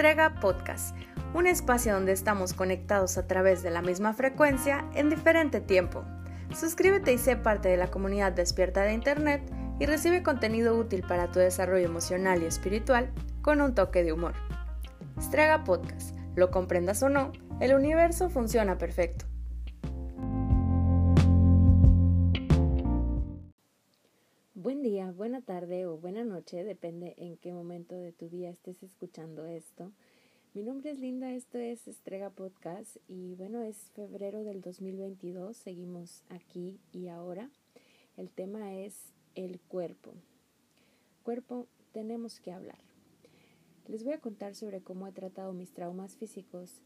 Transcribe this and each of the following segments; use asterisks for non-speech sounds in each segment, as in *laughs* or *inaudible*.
Strega Podcast, un espacio donde estamos conectados a través de la misma frecuencia en diferente tiempo. Suscríbete y sé parte de la comunidad despierta de Internet y recibe contenido útil para tu desarrollo emocional y espiritual con un toque de humor. Strega Podcast, lo comprendas o no, el universo funciona perfecto. Tarde o buena noche, depende en qué momento de tu día estés escuchando esto. Mi nombre es Linda, esto es Estrega Podcast y bueno, es febrero del 2022, seguimos aquí y ahora. El tema es el cuerpo. Cuerpo, tenemos que hablar. Les voy a contar sobre cómo he tratado mis traumas físicos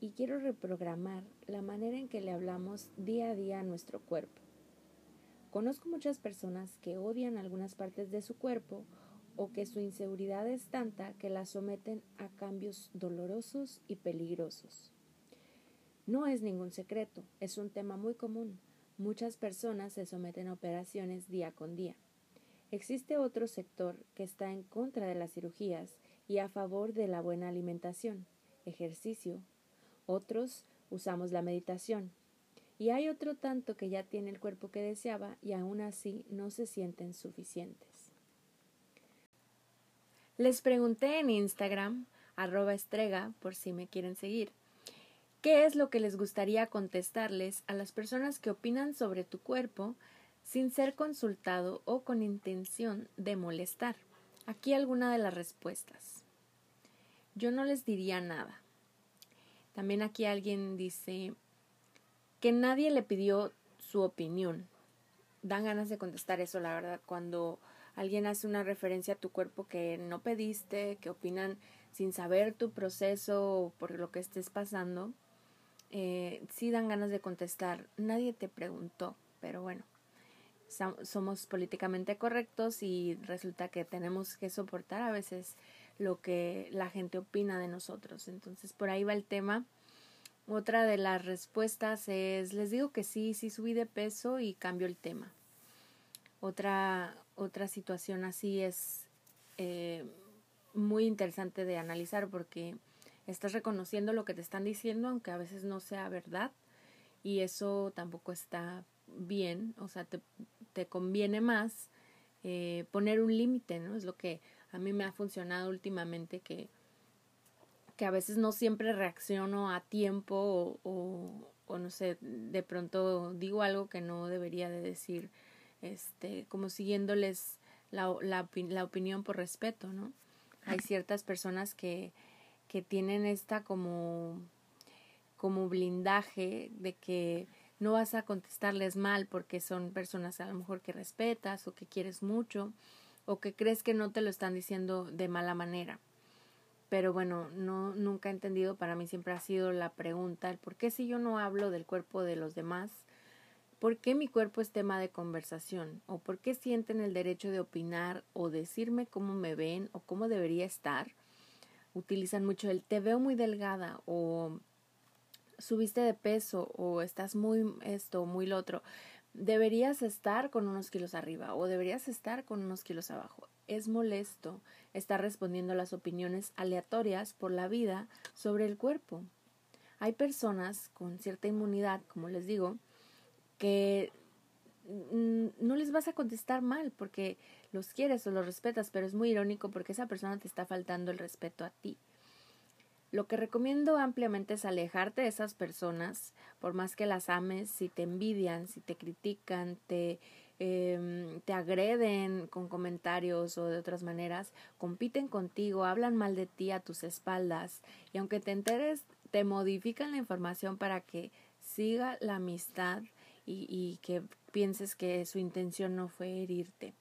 y quiero reprogramar la manera en que le hablamos día a día a nuestro cuerpo. Conozco muchas personas que odian algunas partes de su cuerpo o que su inseguridad es tanta que la someten a cambios dolorosos y peligrosos. No es ningún secreto, es un tema muy común. Muchas personas se someten a operaciones día con día. Existe otro sector que está en contra de las cirugías y a favor de la buena alimentación, ejercicio. Otros usamos la meditación, y hay otro tanto que ya tiene el cuerpo que deseaba y aún así no se sienten suficientes. Les pregunté en Instagram, arroba estrega, por si me quieren seguir, qué es lo que les gustaría contestarles a las personas que opinan sobre tu cuerpo sin ser consultado o con intención de molestar. Aquí alguna de las respuestas. Yo no les diría nada. También aquí alguien dice, que nadie le pidió su opinión. Dan ganas de contestar eso, la verdad, cuando alguien hace una referencia a tu cuerpo que no pediste, que opinan sin saber tu proceso o por lo que estés pasando, eh, sí dan ganas de contestar. Nadie te preguntó, pero bueno, somos políticamente correctos y resulta que tenemos que soportar a veces lo que la gente opina de nosotros. Entonces, por ahí va el tema. Otra de las respuestas es, les digo que sí, sí subí de peso y cambio el tema. Otra, otra situación así es eh, muy interesante de analizar porque estás reconociendo lo que te están diciendo, aunque a veces no sea verdad, y eso tampoco está bien, o sea, te, te conviene más eh, poner un límite, ¿no? Es lo que a mí me ha funcionado últimamente, que que a veces no siempre reacciono a tiempo o, o, no sé, de pronto digo algo que no debería de decir, este, como siguiéndoles la, la, la opinión por respeto, ¿no? Hay ciertas personas que, que tienen esta como, como blindaje de que no vas a contestarles mal porque son personas a lo mejor que respetas o que quieres mucho o que crees que no te lo están diciendo de mala manera pero bueno, no nunca he entendido, para mí siempre ha sido la pregunta, el por qué si yo no hablo del cuerpo de los demás, ¿por qué mi cuerpo es tema de conversación? ¿O por qué sienten el derecho de opinar o decirme cómo me ven o cómo debería estar? Utilizan mucho el te veo muy delgada o subiste de peso o estás muy esto, muy lo otro. Deberías estar con unos kilos arriba o deberías estar con unos kilos abajo. Es molesto estar respondiendo a las opiniones aleatorias por la vida sobre el cuerpo. Hay personas con cierta inmunidad, como les digo, que no les vas a contestar mal porque los quieres o los respetas, pero es muy irónico porque esa persona te está faltando el respeto a ti. Lo que recomiendo ampliamente es alejarte de esas personas, por más que las ames, si te envidian, si te critican, te eh, te agreden con comentarios o de otras maneras, compiten contigo, hablan mal de ti a tus espaldas y aunque te enteres, te modifican la información para que siga la amistad y, y que pienses que su intención no fue herirte.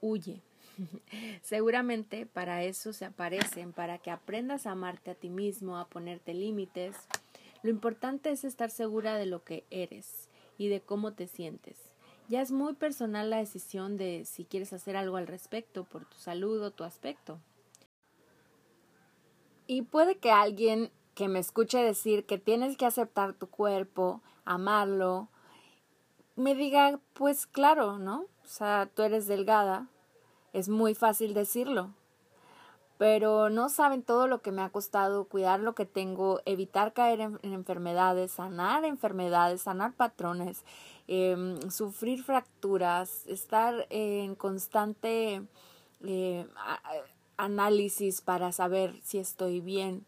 Huye. *laughs* Seguramente para eso se aparecen, para que aprendas a amarte a ti mismo, a ponerte límites. Lo importante es estar segura de lo que eres y de cómo te sientes. Ya es muy personal la decisión de si quieres hacer algo al respecto por tu salud o tu aspecto. Y puede que alguien que me escuche decir que tienes que aceptar tu cuerpo, amarlo, me diga, pues claro, ¿no? O sea, tú eres delgada, es muy fácil decirlo. Pero no saben todo lo que me ha costado cuidar lo que tengo, evitar caer en, enfermedades, sanar enfermedades, sanar patrones, em, sufrir fracturas, estar en constante eh, análisis para saber si estoy bien.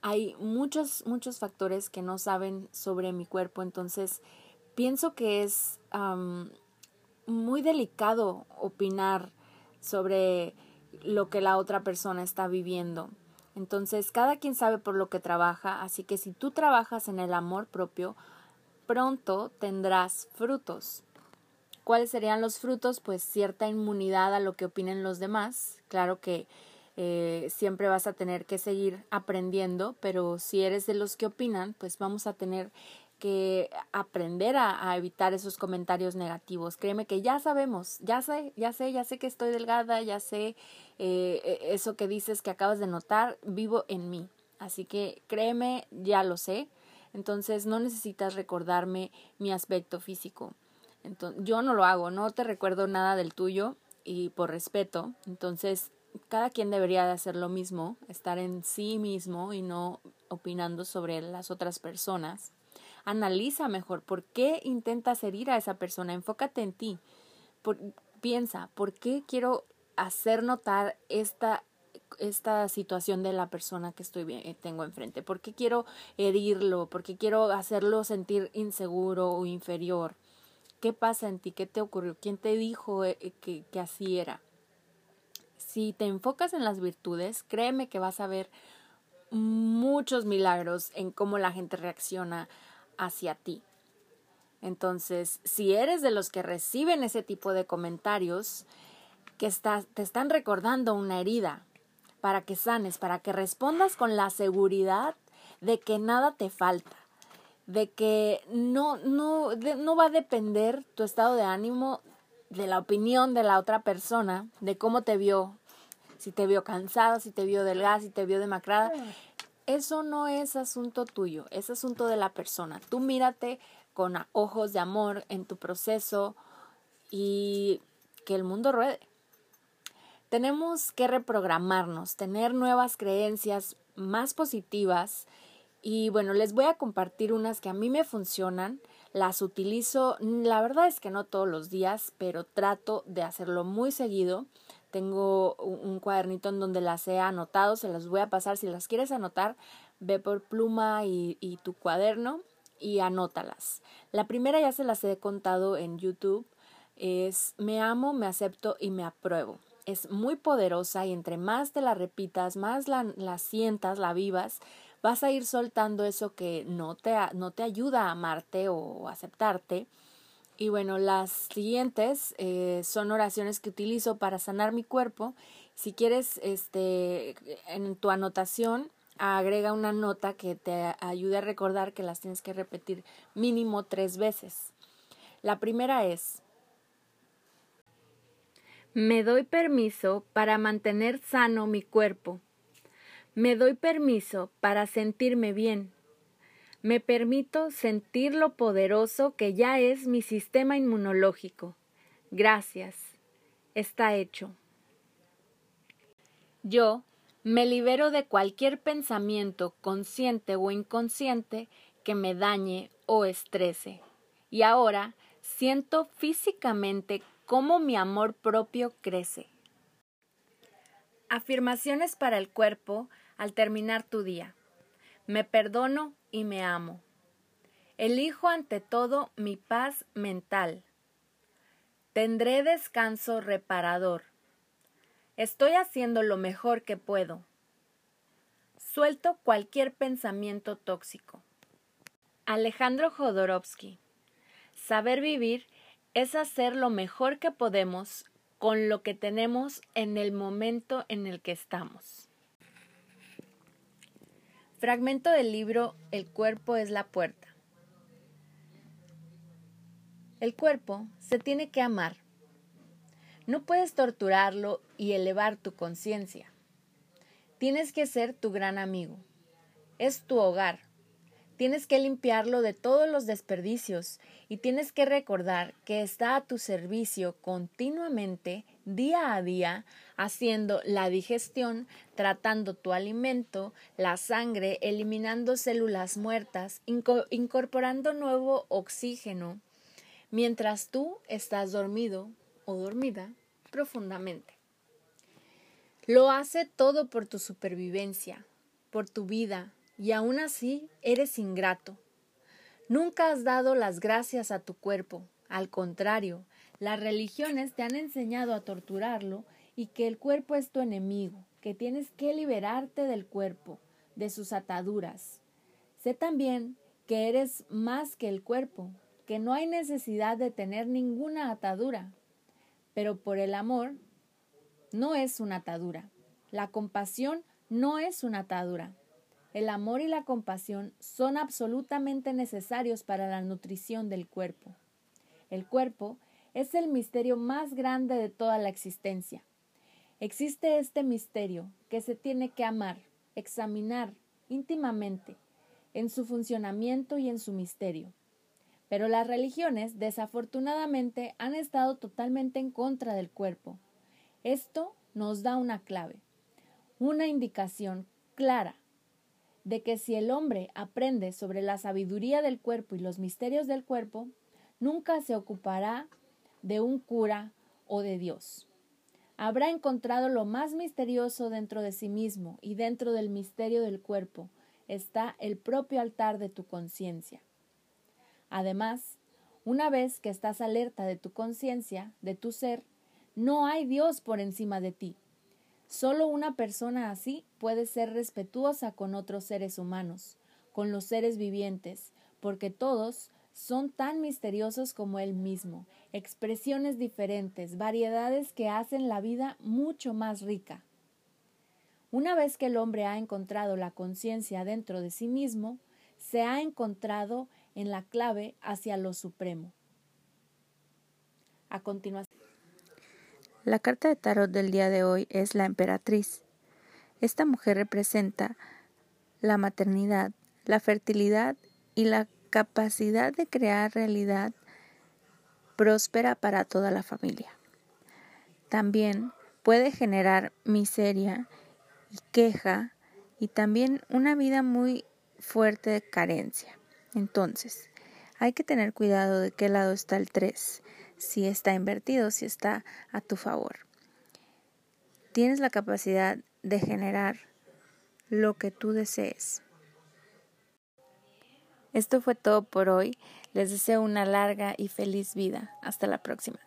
Hay muchos, muchos factores que no saben sobre mi cuerpo, entonces pienso que es muy delicado opinar sobre lo que la otra persona está viviendo. Entonces, cada quien sabe por lo que trabaja, así que si tú trabajas en el amor propio, pronto tendrás frutos. ¿Cuáles serían los frutos? Pues cierta inmunidad a lo que opinen los demás. Claro que eh, siempre vas a tener que seguir aprendiendo, pero si eres de los que opinan, pues vamos a tener que aprender a, evitar esos comentarios negativos. Créeme que ya sabemos, ya sé, ya sé, ya sé que estoy delgada, ya sé eh, e, eso que dices que acabas de notar, vivo en mí. Así que créeme, ya lo sé. Entonces no necesitas recordarme mi aspecto físico. Entonces, yo no lo hago, no te recuerdo nada del tuyo y por respeto. Entonces, cada quien debería de hacer lo mismo, estar en sí mismo y no opinando sobre las otras personas analiza mejor por qué intentas herir a esa persona, enfócate en ti. piensa, ¿por qué quiero hacer notar esta esta situación de la persona que estoy bien, tengo enfrente? ¿Por qué quiero herirlo? ¿Por qué quiero hacerlo sentir inseguro o inferior? ¿Qué pasa en ti? ¿Qué te ocurrió? ¿Quién te dijo eh, que, que así era? Si te enfocas en las virtudes, créeme que vas a ver muchos milagros en cómo la gente reacciona hacia ti. Entonces, si eres de los que reciben ese tipo de comentarios, que te están recordando una herida, para que sanes, para que respondas con la seguridad de que nada te falta, de que no, no, no va a depender tu estado de ánimo de la opinión de la otra persona, de cómo te vio, si te vio cansado, si te vio delgada, si te vio demacrada eso no es asunto tuyo, es asunto de la persona. Tú mírate con ojos de amor en tu proceso y que el mundo ruede. Tenemos que reprogramarnos, tener nuevas creencias más positivas y bueno, les voy a compartir unas que a mí me funcionan. Las utilizo, la verdad es que no todos los días, pero trato de hacerlo muy seguido tengo un cuadernito en donde las he anotado, se las voy a pasar. Si las quieres anotar, ve por pluma y, tu cuaderno y anótalas. La primera ya se las he contado en YouTube. Es me amo, me acepto y me apruebo. Es muy poderosa y entre más te la repitas, más la, la sientas, la vivas, vas a ir soltando eso que no te, no te ayuda a amarte o aceptarte y bueno, las siguientes eh, son oraciones que utilizo para sanar mi cuerpo. Si quieres, este, en tu anotación, agrega una nota que te ayude a recordar que las tienes que repetir mínimo tres veces. La primera es, me doy permiso para mantener sano mi cuerpo. Me doy permiso para sentirme bien. Me permito sentir lo poderoso que ya es mi sistema inmunológico. Gracias. Está hecho. Yo me libero de cualquier pensamiento consciente o inconsciente que me dañe o estrese. Y ahora siento físicamente cómo mi amor propio crece. Afirmaciones para el cuerpo al terminar tu día. Me perdono y me amo. Elijo ante todo mi paz mental. Tendré descanso reparador. Estoy haciendo lo mejor que puedo. Suelto cualquier pensamiento tóxico. Alejandro Jodorowsky. Saber vivir es hacer lo mejor que podemos con lo que tenemos en el momento en el que estamos. Fragmento del libro El cuerpo es la puerta. El cuerpo se tiene que amar. No puedes torturarlo y elevar tu conciencia. Tienes que ser tu gran amigo. Es tu hogar. Tienes que limpiarlo de todos los desperdicios y tienes que recordar que está a tu servicio continuamente, día a día, haciendo la digestión, tratando tu alimento, la sangre, eliminando células muertas, incorporando nuevo oxígeno, mientras tú estás dormido o dormida profundamente. Lo hace todo por tu supervivencia, por tu vida, y aún así eres ingrato. Nunca has dado las gracias a tu cuerpo. Al contrario, las religiones te han enseñado a torturarlo y que el cuerpo es tu enemigo, que tienes que liberarte del cuerpo, de sus ataduras. Sé también que eres más que el cuerpo, que no hay necesidad de tener ninguna atadura. Pero por el amor no es una atadura. La compasión no es una atadura. El amor y la compasión son absolutamente necesarios para la nutrición del cuerpo. El cuerpo es el misterio más grande de toda la existencia. Existe este misterio que se tiene que amar, examinar íntimamente en su funcionamiento y en su misterio. Pero las religiones, desafortunadamente, han estado totalmente en contra del cuerpo. Esto nos da una clave, una indicación clara de que si el hombre aprende sobre la sabiduría del cuerpo y los misterios del cuerpo, nunca se ocupará de un cura o de Dios. Habrá encontrado lo más misterioso dentro de sí mismo y dentro del misterio del cuerpo está el propio altar de tu conciencia. Además, una vez que estás alerta de tu conciencia, de tu ser, no hay Dios por encima de ti. Solo una persona así puede ser respetuosa con otros seres humanos, con los seres vivientes, porque todos son tan misteriosos como él mismo, expresiones diferentes, variedades que hacen la vida mucho más rica. Una vez que el hombre ha encontrado la conciencia dentro de sí mismo, se ha encontrado en la clave hacia lo supremo. A continuación. La carta de tarot del día de hoy es la emperatriz. Esta mujer representa la maternidad, la fertilidad y la capacidad de crear realidad próspera para toda la familia. También puede generar miseria y queja y también una vida muy fuerte de carencia. Entonces, hay que tener cuidado de qué lado está el 3 si está invertido, si está a tu favor. Tienes la capacidad de generar lo que tú desees. Esto fue todo por hoy. Les deseo una larga y feliz vida. Hasta la próxima.